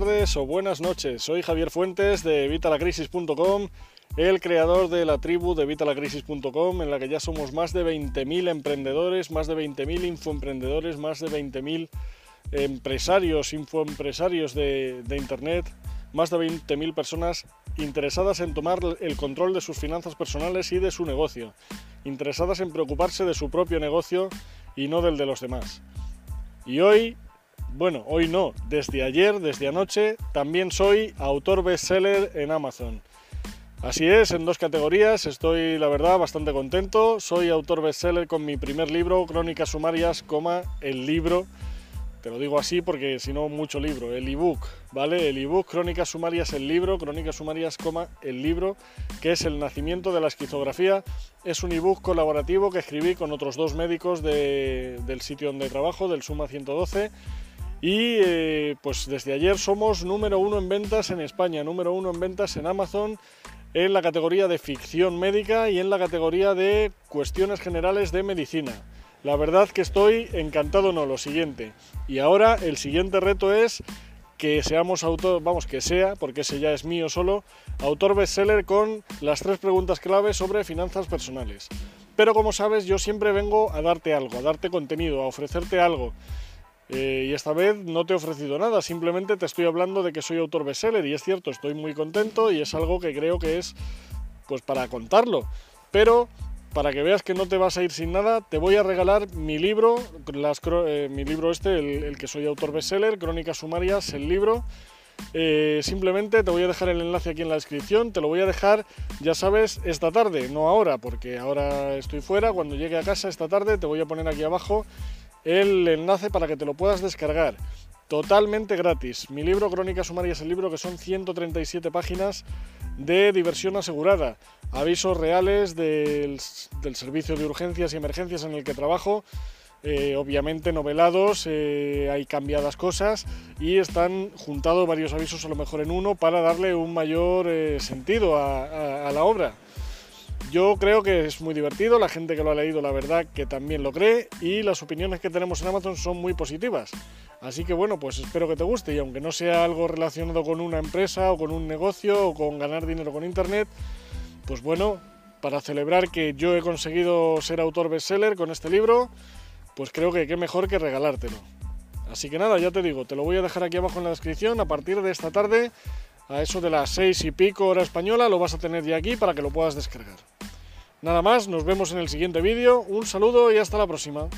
tardes o buenas noches. Soy Javier Fuentes de Vitalacrisis.com, el creador de la tribu de Vitalacrisis.com, en la que ya somos más de 20.000 emprendedores, más de 20.000 infoemprendedores, más de 20.000 empresarios, infoempresarios de, de Internet, más de 20.000 personas interesadas en tomar el control de sus finanzas personales y de su negocio, interesadas en preocuparse de su propio negocio y no del de los demás. Y hoy bueno, hoy no, desde ayer, desde anoche, también soy autor bestseller en Amazon. Así es, en dos categorías, estoy la verdad bastante contento. Soy autor bestseller con mi primer libro, Crónicas Sumarias, coma, el libro. Te lo digo así porque si no, mucho libro, el ebook, ¿vale? El ebook Crónicas Sumarias, el libro, Crónicas Sumarias, coma, el libro, que es el nacimiento de la esquizografía. Es un ebook colaborativo que escribí con otros dos médicos del sitio donde trabajo, del Suma 112 y eh, pues desde ayer somos número uno en ventas en España, número uno en ventas en Amazon, en la categoría de ficción médica y en la categoría de cuestiones generales de medicina. La verdad que estoy encantado, no, lo siguiente. Y ahora el siguiente reto es que seamos autor, vamos, que sea, porque ese ya es mío solo, autor bestseller con las tres preguntas clave sobre finanzas personales. Pero como sabes, yo siempre vengo a darte algo, a darte contenido, a ofrecerte algo. Eh, y esta vez no te he ofrecido nada, simplemente te estoy hablando de que soy autor bestseller y es cierto, estoy muy contento y es algo que creo que es pues para contarlo. Pero para que veas que no te vas a ir sin nada, te voy a regalar mi libro, eh, mi libro este, el, que soy autor bestseller, Crónicas Sumarias, el libro. Eh, simplemente te voy a dejar el enlace aquí en la descripción, te lo voy a dejar, ya sabes, esta tarde, no ahora, porque ahora estoy fuera, cuando llegue a casa esta tarde te voy a poner aquí abajo el enlace para que te lo puedas descargar. Totalmente gratis. Mi libro Crónicas Sumarias, el libro que son 137 páginas de diversión asegurada. Avisos reales del, servicio de urgencias y emergencias en el que trabajo. Eh, obviamente novelados, eh, hay cambiadas cosas y están juntados varios avisos a lo mejor en uno para darle un mayor eh, sentido a la obra. Yo creo que es muy divertido, la gente que lo ha leído la verdad que también lo cree y las opiniones que tenemos en Amazon son muy positivas. Así que bueno, pues espero que te guste y aunque no sea algo relacionado con una empresa o con un negocio o con ganar dinero con Internet, pues bueno, para celebrar que yo he conseguido ser autor bestseller con este libro, pues creo que qué mejor que regalártelo. Así que nada, ya te digo, te lo voy a dejar aquí abajo en la descripción a partir de esta tarde a eso de las seis y pico hora española lo vas a tener ya aquí para que lo puedas descargar. Nada más, nos vemos en el siguiente vídeo, un saludo y hasta la próxima.